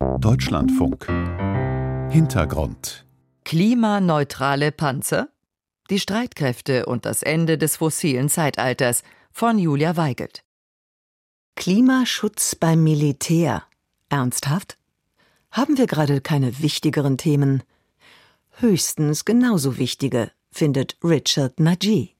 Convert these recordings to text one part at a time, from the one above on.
Deutschlandfunk Hintergrund Klimaneutrale Panzer? Die Streitkräfte und das Ende des fossilen Zeitalters von Julia Weigelt. Klimaschutz beim Militär. Ernsthaft? Haben wir gerade keine wichtigeren Themen? Höchstens genauso wichtige, findet Richard Najee.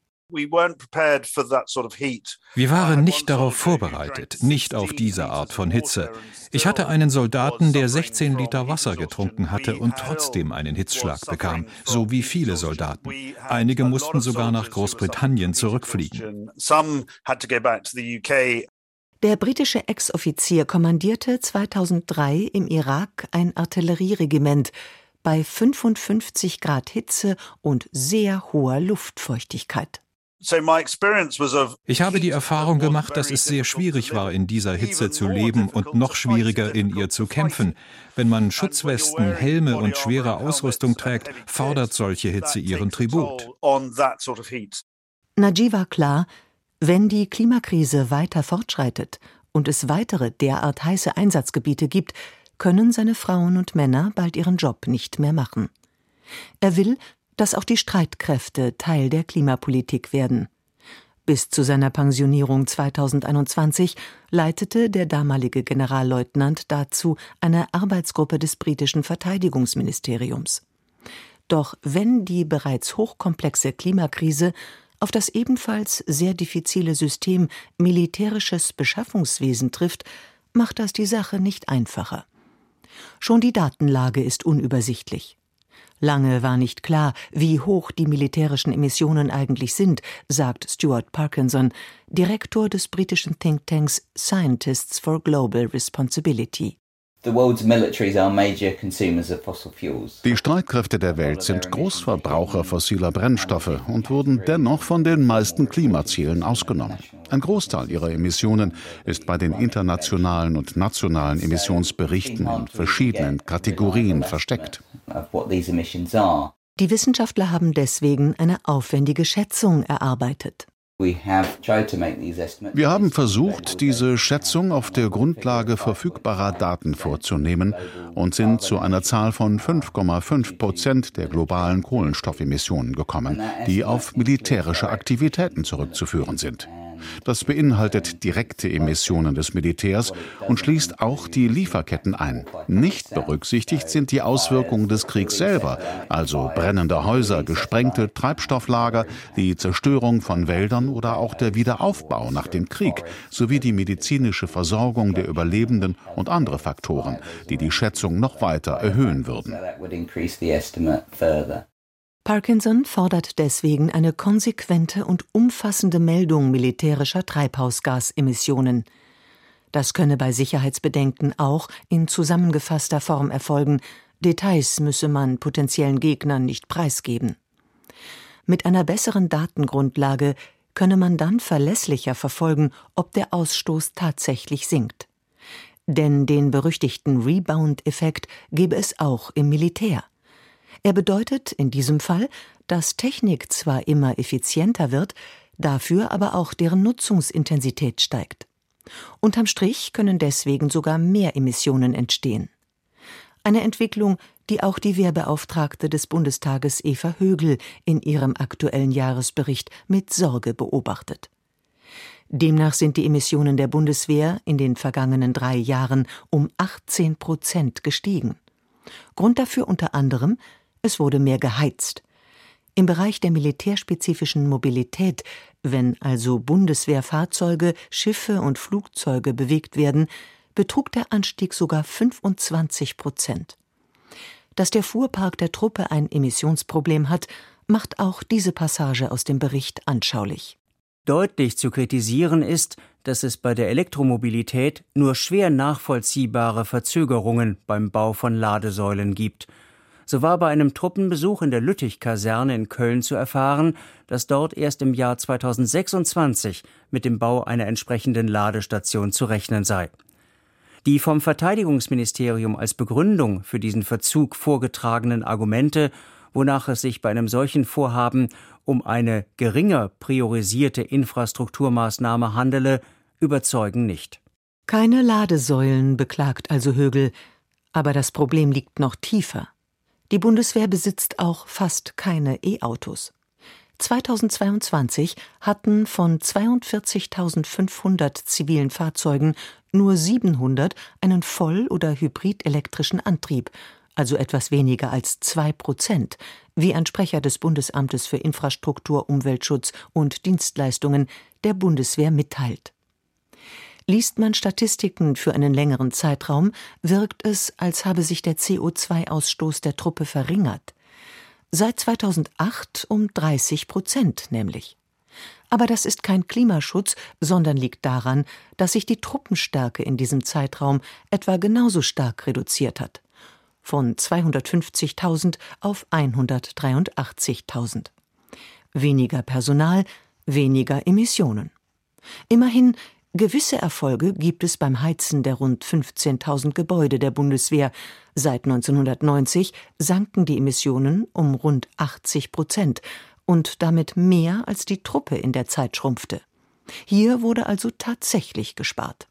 Wir waren nicht darauf vorbereitet, nicht auf diese Art von Hitze. Ich hatte einen Soldaten, der 16 Liter Wasser getrunken hatte und trotzdem einen Hitzschlag bekam, so wie viele Soldaten. Einige mussten sogar nach Großbritannien zurückfliegen. Der britische Ex-Offizier kommandierte 2003 im Irak ein Artillerieregiment bei 55 Grad Hitze und sehr hoher Luftfeuchtigkeit. Ich habe die Erfahrung gemacht, dass es sehr schwierig war, in dieser Hitze zu leben und noch schwieriger in ihr zu kämpfen. Wenn man Schutzwesten, Helme und schwere Ausrüstung trägt, fordert solche Hitze ihren Tribut. Najee war klar, wenn die Klimakrise weiter fortschreitet und es weitere derart heiße Einsatzgebiete gibt, können seine Frauen und Männer bald ihren Job nicht mehr machen. Er will, dass auch die Streitkräfte Teil der Klimapolitik werden. Bis zu seiner Pensionierung 2021 leitete der damalige Generalleutnant dazu eine Arbeitsgruppe des britischen Verteidigungsministeriums. Doch wenn die bereits hochkomplexe Klimakrise auf das ebenfalls sehr diffizile System militärisches Beschaffungswesen trifft, macht das die Sache nicht einfacher. Schon die Datenlage ist unübersichtlich. Lange war nicht klar, wie hoch die militärischen Emissionen eigentlich sind, sagt Stuart Parkinson, Direktor des britischen Thinktanks Scientists for Global Responsibility. Die Streitkräfte der Welt sind Großverbraucher fossiler Brennstoffe und wurden dennoch von den meisten Klimazielen ausgenommen. Ein Großteil ihrer Emissionen ist bei den internationalen und nationalen Emissionsberichten in verschiedenen Kategorien versteckt. Die Wissenschaftler haben deswegen eine aufwendige Schätzung erarbeitet. Wir haben versucht, diese Schätzung auf der Grundlage verfügbarer Daten vorzunehmen und sind zu einer Zahl von 5,5 Prozent der globalen Kohlenstoffemissionen gekommen, die auf militärische Aktivitäten zurückzuführen sind. Das beinhaltet direkte Emissionen des Militärs und schließt auch die Lieferketten ein. Nicht berücksichtigt sind die Auswirkungen des Kriegs selber, also brennende Häuser, gesprengte Treibstofflager, die Zerstörung von Wäldern oder auch der Wiederaufbau nach dem Krieg sowie die medizinische Versorgung der Überlebenden und andere Faktoren, die die Schätzung noch weiter erhöhen würden. Parkinson fordert deswegen eine konsequente und umfassende Meldung militärischer Treibhausgasemissionen. Das könne bei Sicherheitsbedenken auch in zusammengefasster Form erfolgen, Details müsse man potenziellen Gegnern nicht preisgeben. Mit einer besseren Datengrundlage könne man dann verlässlicher verfolgen, ob der Ausstoß tatsächlich sinkt. Denn den berüchtigten Rebound-Effekt gebe es auch im Militär. Er bedeutet in diesem Fall, dass Technik zwar immer effizienter wird, dafür aber auch deren Nutzungsintensität steigt. Unterm Strich können deswegen sogar mehr Emissionen entstehen. Eine Entwicklung, die auch die Wehrbeauftragte des Bundestages Eva Högel in ihrem aktuellen Jahresbericht mit Sorge beobachtet. Demnach sind die Emissionen der Bundeswehr in den vergangenen drei Jahren um 18 Prozent gestiegen. Grund dafür unter anderem es wurde mehr geheizt. Im Bereich der militärspezifischen Mobilität, wenn also Bundeswehrfahrzeuge, Schiffe und Flugzeuge bewegt werden, betrug der Anstieg sogar 25 Prozent. Dass der Fuhrpark der Truppe ein Emissionsproblem hat, macht auch diese Passage aus dem Bericht anschaulich. Deutlich zu kritisieren ist, dass es bei der Elektromobilität nur schwer nachvollziehbare Verzögerungen beim Bau von Ladesäulen gibt – so war bei einem Truppenbesuch in der Lüttich-Kaserne in Köln zu erfahren, dass dort erst im Jahr 2026 mit dem Bau einer entsprechenden Ladestation zu rechnen sei. Die vom Verteidigungsministerium als Begründung für diesen Verzug vorgetragenen Argumente, wonach es sich bei einem solchen Vorhaben um eine geringer priorisierte Infrastrukturmaßnahme handele, überzeugen nicht. Keine Ladesäulen, beklagt also Högel, Aber das Problem liegt noch tiefer. Die Bundeswehr besitzt auch fast keine E-Autos. 2022 hatten von 42.500 zivilen Fahrzeugen nur 700 einen voll- oder hybridelektrischen Antrieb, also etwas weniger als zwei Prozent, wie ein Sprecher des Bundesamtes für Infrastruktur, Umweltschutz und Dienstleistungen der Bundeswehr mitteilt. Liest man Statistiken für einen längeren Zeitraum, wirkt es, als habe sich der CO2-Ausstoß der Truppe verringert seit 2008 um 30 Prozent nämlich. Aber das ist kein Klimaschutz, sondern liegt daran, dass sich die Truppenstärke in diesem Zeitraum etwa genauso stark reduziert hat. Von 250.000 auf 183.000. Weniger Personal, weniger Emissionen. Immerhin Gewisse Erfolge gibt es beim Heizen der rund 15.000 Gebäude der Bundeswehr. Seit 1990 sanken die Emissionen um rund 80 Prozent und damit mehr als die Truppe in der Zeit schrumpfte. Hier wurde also tatsächlich gespart.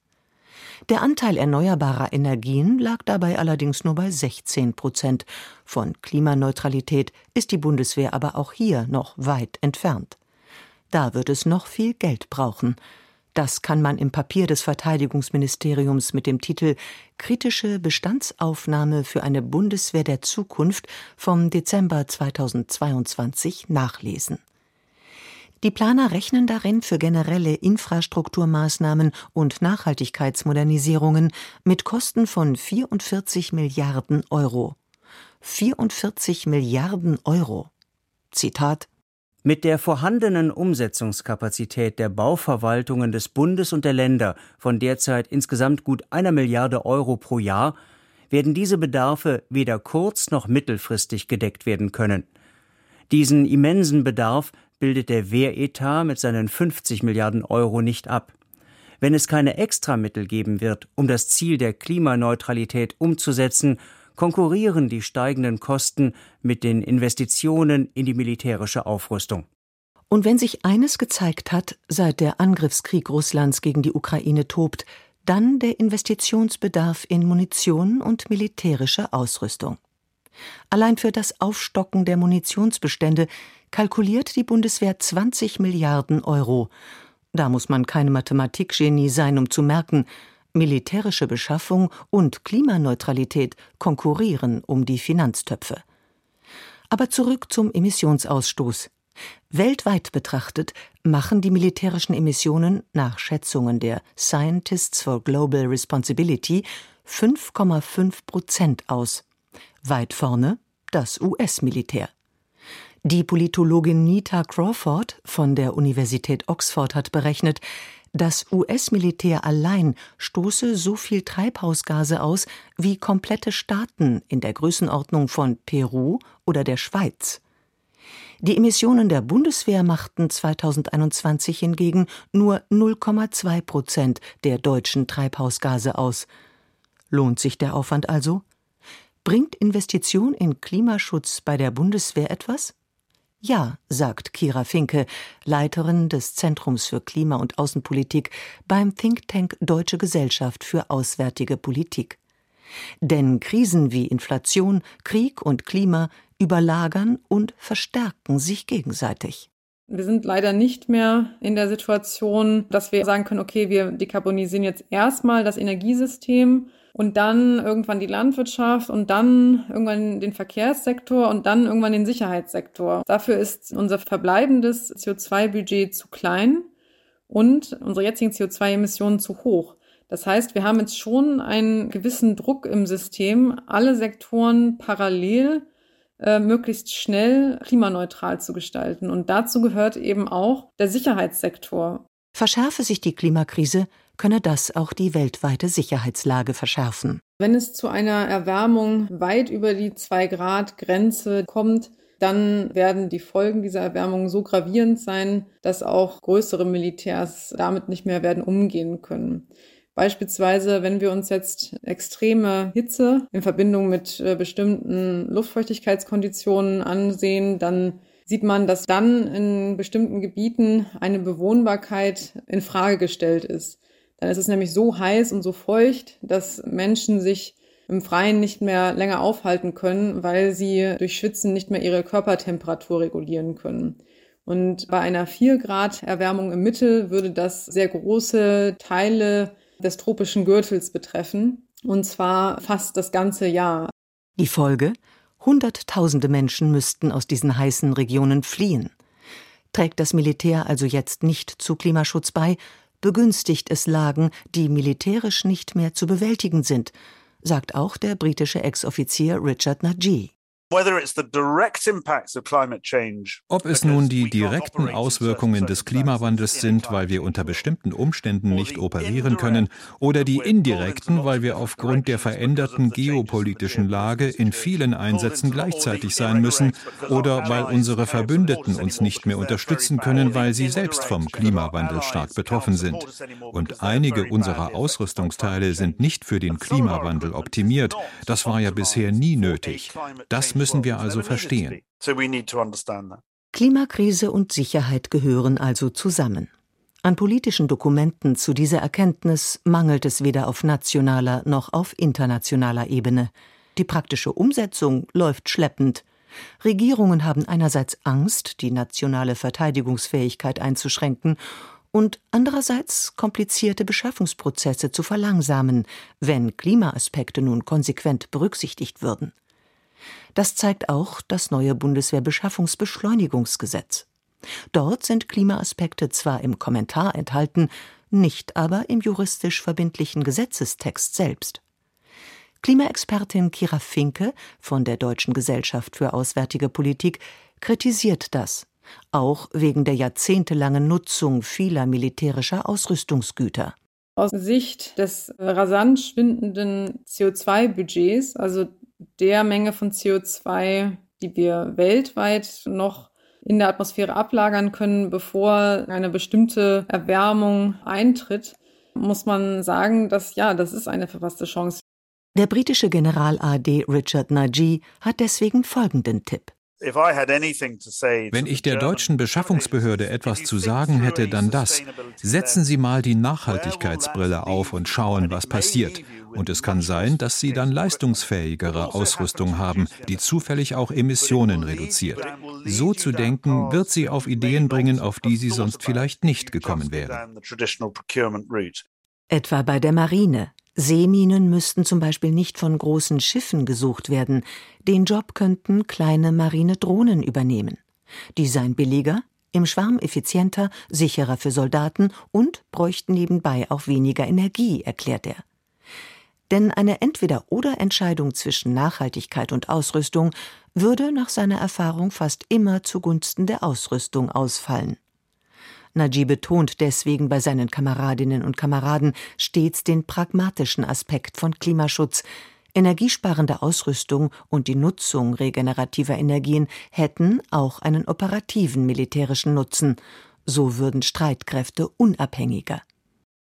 Der Anteil erneuerbarer Energien lag dabei allerdings nur bei 16 Prozent. Von Klimaneutralität ist die Bundeswehr aber auch hier noch weit entfernt. Da wird es noch viel Geld brauchen. Das kann man im Papier des Verteidigungsministeriums mit dem Titel Kritische Bestandsaufnahme für eine Bundeswehr der Zukunft vom Dezember 2022 nachlesen. Die Planer rechnen darin für generelle Infrastrukturmaßnahmen und Nachhaltigkeitsmodernisierungen mit Kosten von 44 Milliarden Euro. 44 Milliarden Euro. Zitat mit der vorhandenen Umsetzungskapazität der Bauverwaltungen des Bundes und der Länder von derzeit insgesamt gut einer Milliarde Euro pro Jahr werden diese Bedarfe weder kurz- noch mittelfristig gedeckt werden können. Diesen immensen Bedarf bildet der Wehretat mit seinen 50 Milliarden Euro nicht ab. Wenn es keine Extramittel geben wird, um das Ziel der Klimaneutralität umzusetzen, konkurrieren die steigenden Kosten mit den Investitionen in die militärische Aufrüstung. Und wenn sich eines gezeigt hat, seit der Angriffskrieg Russlands gegen die Ukraine tobt, dann der Investitionsbedarf in Munition und militärische Ausrüstung. Allein für das Aufstocken der Munitionsbestände kalkuliert die Bundeswehr 20 Milliarden Euro. Da muss man keine Mathematikgenie sein, um zu merken, Militärische Beschaffung und Klimaneutralität konkurrieren um die Finanztöpfe. Aber zurück zum Emissionsausstoß. Weltweit betrachtet machen die militärischen Emissionen nach Schätzungen der Scientists for Global Responsibility 5,5 Prozent aus. Weit vorne das US-Militär. Die Politologin Nita Crawford von der Universität Oxford hat berechnet, das US-Militär allein stoße so viel Treibhausgase aus wie komplette Staaten in der Größenordnung von Peru oder der Schweiz. Die Emissionen der Bundeswehr machten 2021 hingegen nur 0,2 Prozent der deutschen Treibhausgase aus. Lohnt sich der Aufwand also? Bringt Investition in Klimaschutz bei der Bundeswehr etwas? Ja, sagt Kira Finke, Leiterin des Zentrums für Klima- und Außenpolitik beim Think Tank Deutsche Gesellschaft für Auswärtige Politik. Denn Krisen wie Inflation, Krieg und Klima überlagern und verstärken sich gegenseitig. Wir sind leider nicht mehr in der Situation, dass wir sagen können, okay, wir dekarbonisieren jetzt erstmal das Energiesystem und dann irgendwann die Landwirtschaft und dann irgendwann den Verkehrssektor und dann irgendwann den Sicherheitssektor. Dafür ist unser verbleibendes CO2-Budget zu klein und unsere jetzigen CO2-Emissionen zu hoch. Das heißt, wir haben jetzt schon einen gewissen Druck im System, alle Sektoren parallel äh, möglichst schnell klimaneutral zu gestalten. Und dazu gehört eben auch der Sicherheitssektor. Verschärfe sich die Klimakrise, könne das auch die weltweite Sicherheitslage verschärfen. Wenn es zu einer Erwärmung weit über die 2-Grad-Grenze kommt, dann werden die Folgen dieser Erwärmung so gravierend sein, dass auch größere Militärs damit nicht mehr werden umgehen können. Beispielsweise, wenn wir uns jetzt extreme Hitze in Verbindung mit äh, bestimmten Luftfeuchtigkeitskonditionen ansehen, dann sieht man, dass dann in bestimmten Gebieten eine Bewohnbarkeit in Frage gestellt ist. Dann ist es nämlich so heiß und so feucht, dass Menschen sich im Freien nicht mehr länger aufhalten können, weil sie durch Schwitzen nicht mehr ihre Körpertemperatur regulieren können. Und bei einer 4 Grad Erwärmung im Mittel würde das sehr große Teile des tropischen Gürtels betreffen, und zwar fast das ganze Jahr. Die Folge? Hunderttausende Menschen müssten aus diesen heißen Regionen fliehen. Trägt das Militär also jetzt nicht zu Klimaschutz bei, begünstigt es Lagen, die militärisch nicht mehr zu bewältigen sind, sagt auch der britische Ex-Offizier Richard Najee. Ob es nun die direkten Auswirkungen des Klimawandels sind, weil wir unter bestimmten Umständen nicht operieren können, oder die indirekten, weil wir aufgrund der veränderten geopolitischen Lage in vielen Einsätzen gleichzeitig sein müssen, oder weil unsere Verbündeten uns nicht mehr unterstützen können, weil sie selbst vom Klimawandel stark betroffen sind. Und einige unserer Ausrüstungsteile sind nicht für den Klimawandel optimiert. Das war ja bisher nie nötig. Das müssen wir also verstehen. Klimakrise und Sicherheit gehören also zusammen. An politischen Dokumenten zu dieser Erkenntnis mangelt es weder auf nationaler noch auf internationaler Ebene. Die praktische Umsetzung läuft schleppend. Regierungen haben einerseits Angst, die nationale Verteidigungsfähigkeit einzuschränken, und andererseits komplizierte Beschaffungsprozesse zu verlangsamen, wenn Klimaaspekte nun konsequent berücksichtigt würden. Das zeigt auch das neue Bundeswehrbeschaffungsbeschleunigungsgesetz. Dort sind Klimaaspekte zwar im Kommentar enthalten, nicht aber im juristisch verbindlichen Gesetzestext selbst. Klimaexpertin Kira Finke von der Deutschen Gesellschaft für Auswärtige Politik kritisiert das, auch wegen der jahrzehntelangen Nutzung vieler militärischer Ausrüstungsgüter. Aus Sicht des rasant schwindenden CO2-Budgets, also der Menge von CO2, die wir weltweit noch in der Atmosphäre ablagern können, bevor eine bestimmte Erwärmung eintritt, muss man sagen, dass ja, das ist eine verpasste Chance. Der britische General AD Richard Najee hat deswegen folgenden Tipp. Wenn ich der deutschen Beschaffungsbehörde etwas zu sagen hätte, dann das. Setzen Sie mal die Nachhaltigkeitsbrille auf und schauen, was passiert. Und es kann sein, dass Sie dann leistungsfähigere Ausrüstung haben, die zufällig auch Emissionen reduziert. So zu denken, wird Sie auf Ideen bringen, auf die Sie sonst vielleicht nicht gekommen wären. Etwa bei der Marine. Seeminen müssten zum Beispiel nicht von großen Schiffen gesucht werden. Den Job könnten kleine marine Drohnen übernehmen. Die seien billiger, im Schwarm effizienter, sicherer für Soldaten und bräuchten nebenbei auch weniger Energie, erklärt er. Denn eine Entweder-oder-Entscheidung zwischen Nachhaltigkeit und Ausrüstung würde nach seiner Erfahrung fast immer zugunsten der Ausrüstung ausfallen. Najib betont deswegen bei seinen Kameradinnen und Kameraden stets den pragmatischen Aspekt von Klimaschutz. Energiesparende Ausrüstung und die Nutzung regenerativer Energien hätten auch einen operativen militärischen Nutzen. So würden Streitkräfte unabhängiger.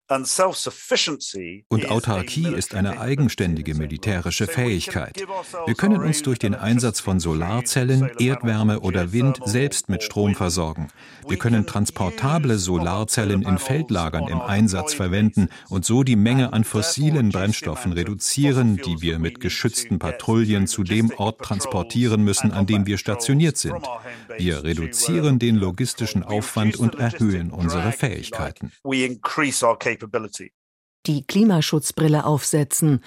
Und Autarkie ist eine eigenständige militärische Fähigkeit. Wir können uns durch den Einsatz von Solarzellen, Erdwärme oder Wind selbst mit Strom versorgen. Wir können transportable Solarzellen in Feldlagern im Einsatz verwenden und so die Menge an fossilen Brennstoffen reduzieren, die wir mit geschützten Patrouillen zu dem Ort transportieren müssen, an dem wir stationiert sind. Wir reduzieren den logistischen Aufwand und erhöhen unsere Fähigkeiten. Die Klimaschutzbrille aufsetzen.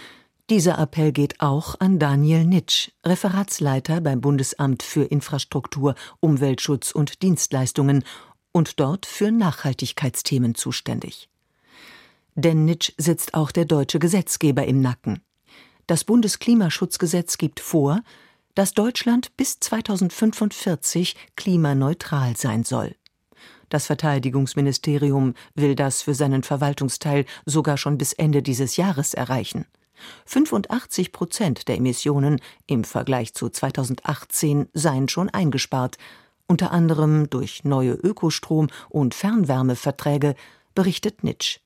Dieser Appell geht auch an Daniel Nitsch, Referatsleiter beim Bundesamt für Infrastruktur, Umweltschutz und Dienstleistungen und dort für Nachhaltigkeitsthemen zuständig. Denn Nitsch sitzt auch der deutsche Gesetzgeber im Nacken. Das Bundesklimaschutzgesetz gibt vor, dass Deutschland bis 2045 klimaneutral sein soll. Das Verteidigungsministerium will das für seinen Verwaltungsteil sogar schon bis Ende dieses Jahres erreichen. 85 Prozent der Emissionen im Vergleich zu 2018 seien schon eingespart, unter anderem durch neue Ökostrom- und Fernwärmeverträge, berichtet Nitsch.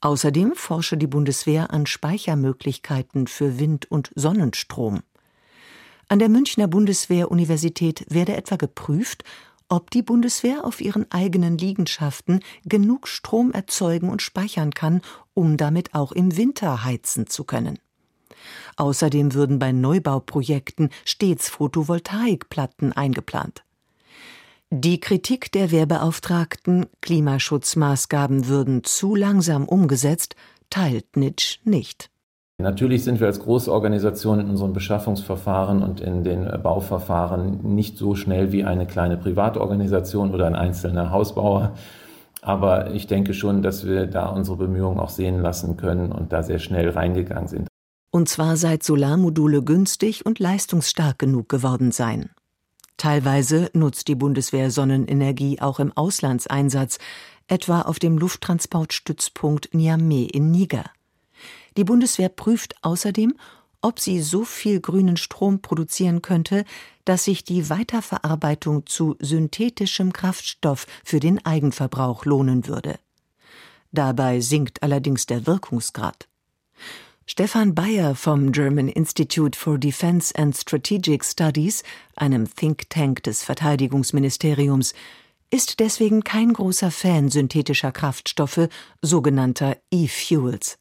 Außerdem forsche die Bundeswehr an Speichermöglichkeiten für Wind- und Sonnenstrom. An der Münchner Bundeswehr-Universität werde etwa geprüft, ob die Bundeswehr auf ihren eigenen Liegenschaften genug Strom erzeugen und speichern kann, um damit auch im Winter heizen zu können. Außerdem würden bei Neubauprojekten stets Photovoltaikplatten eingeplant. Die Kritik der Wehrbeauftragten, Klimaschutzmaßgaben würden zu langsam umgesetzt, teilt Nitsch nicht. Natürlich sind wir als große Organisation in unseren Beschaffungsverfahren und in den Bauverfahren nicht so schnell wie eine kleine Privatorganisation oder ein einzelner Hausbauer. Aber ich denke schon, dass wir da unsere Bemühungen auch sehen lassen können und da sehr schnell reingegangen sind. Und zwar seit Solarmodule günstig und leistungsstark genug geworden seien. Teilweise nutzt die Bundeswehr Sonnenenergie auch im Auslandseinsatz, etwa auf dem Lufttransportstützpunkt Niamey in Niger. Die Bundeswehr prüft außerdem, ob sie so viel grünen Strom produzieren könnte, dass sich die Weiterverarbeitung zu synthetischem Kraftstoff für den Eigenverbrauch lohnen würde. Dabei sinkt allerdings der Wirkungsgrad. Stefan Bayer vom German Institute for Defense and Strategic Studies, einem Think Tank des Verteidigungsministeriums, ist deswegen kein großer Fan synthetischer Kraftstoffe, sogenannter E-Fuels.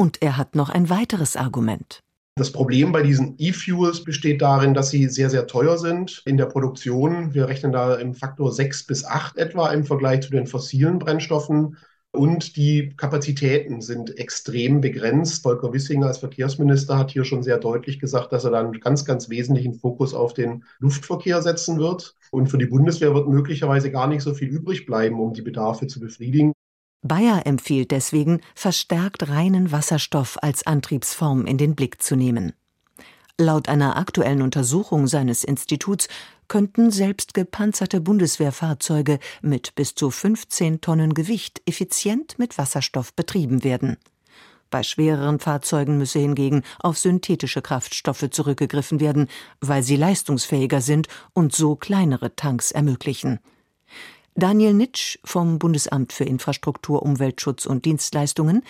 Und er hat noch ein weiteres Argument. Das Problem bei diesen E-Fuels besteht darin, dass sie sehr, sehr teuer sind in der Produktion. Wir rechnen da im Faktor 6 bis 8 etwa im Vergleich zu den fossilen Brennstoffen. Und die Kapazitäten sind extrem begrenzt. Volker Wissinger als Verkehrsminister hat hier schon sehr deutlich gesagt, dass er dann ganz, ganz wesentlichen Fokus auf den Luftverkehr setzen wird. Und für die Bundeswehr wird möglicherweise gar nicht so viel übrig bleiben, um die Bedarfe zu befriedigen. Bayer empfiehlt deswegen, verstärkt reinen Wasserstoff als Antriebsform in den Blick zu nehmen. Laut einer aktuellen Untersuchung seines Instituts könnten selbst gepanzerte Bundeswehrfahrzeuge mit bis zu 15 Tonnen Gewicht effizient mit Wasserstoff betrieben werden. Bei schwereren Fahrzeugen müsse hingegen auf synthetische Kraftstoffe zurückgegriffen werden, weil sie leistungsfähiger sind und so kleinere Tanks ermöglichen. Daniel Nitsch vom Bundesamt für Infrastruktur, Umweltschutz und Dienstleistungen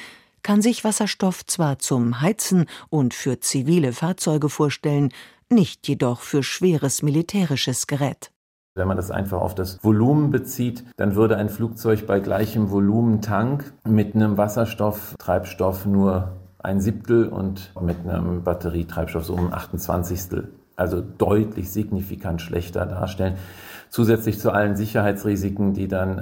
kann sich Wasserstoff zwar zum Heizen und für zivile Fahrzeuge vorstellen, nicht jedoch für schweres militärisches Gerät. Wenn man das einfach auf das Volumen bezieht, dann würde ein Flugzeug bei gleichem Volumentank mit einem Wasserstofftreibstoff nur ein Siebtel und mit einem Batterietreibstoff so um ein 28. Also deutlich signifikant schlechter darstellen zusätzlich zu allen Sicherheitsrisiken, die dann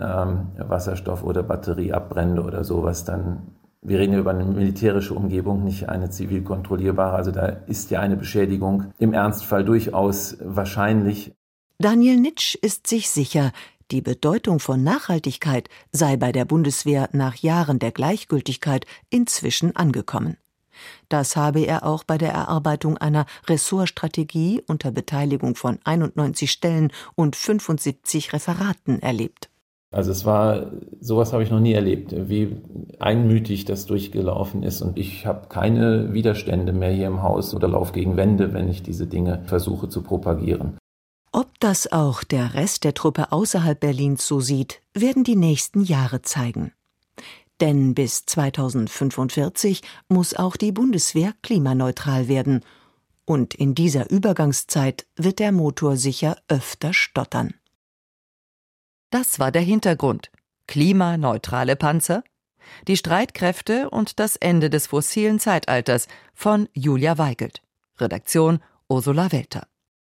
ähm, Wasserstoff oder Batterie abbrennen oder sowas dann wir reden ja über eine militärische Umgebung, nicht eine zivil kontrollierbare. Also da ist ja eine Beschädigung im Ernstfall durchaus wahrscheinlich. Daniel Nitsch ist sich sicher, die Bedeutung von Nachhaltigkeit sei bei der Bundeswehr nach Jahren der Gleichgültigkeit inzwischen angekommen. Das habe er auch bei der Erarbeitung einer Ressortstrategie unter Beteiligung von 91 Stellen und 75 Referaten erlebt. Also es war, sowas habe ich noch nie erlebt, wie einmütig das durchgelaufen ist. Und ich habe keine Widerstände mehr hier im Haus oder Lauf gegen Wände, wenn ich diese Dinge versuche zu propagieren. Ob das auch der Rest der Truppe außerhalb Berlins so sieht, werden die nächsten Jahre zeigen. Denn bis 2045 muss auch die Bundeswehr klimaneutral werden. Und in dieser Übergangszeit wird der Motor sicher öfter stottern. Das war der Hintergrund. Klimaneutrale Panzer, die Streitkräfte und das Ende des fossilen Zeitalters von Julia Weigelt. Redaktion Ursula Welter.